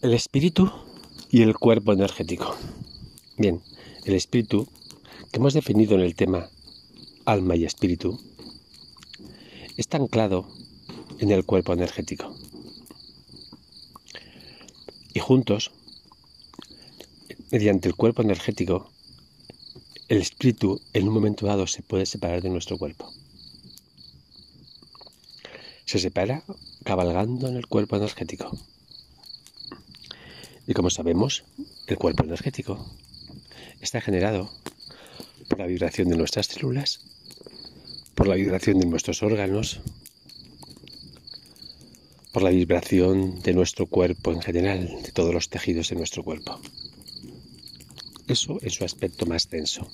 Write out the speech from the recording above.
El espíritu y el cuerpo energético. Bien, el espíritu, que hemos definido en el tema alma y espíritu, está anclado en el cuerpo energético. Y juntos, mediante el cuerpo energético, el espíritu en un momento dado se puede separar de nuestro cuerpo. Se separa cabalgando en el cuerpo energético. Y como sabemos, el cuerpo energético está generado por la vibración de nuestras células, por la vibración de nuestros órganos, por la vibración de nuestro cuerpo en general, de todos los tejidos de nuestro cuerpo. Eso es su aspecto más denso.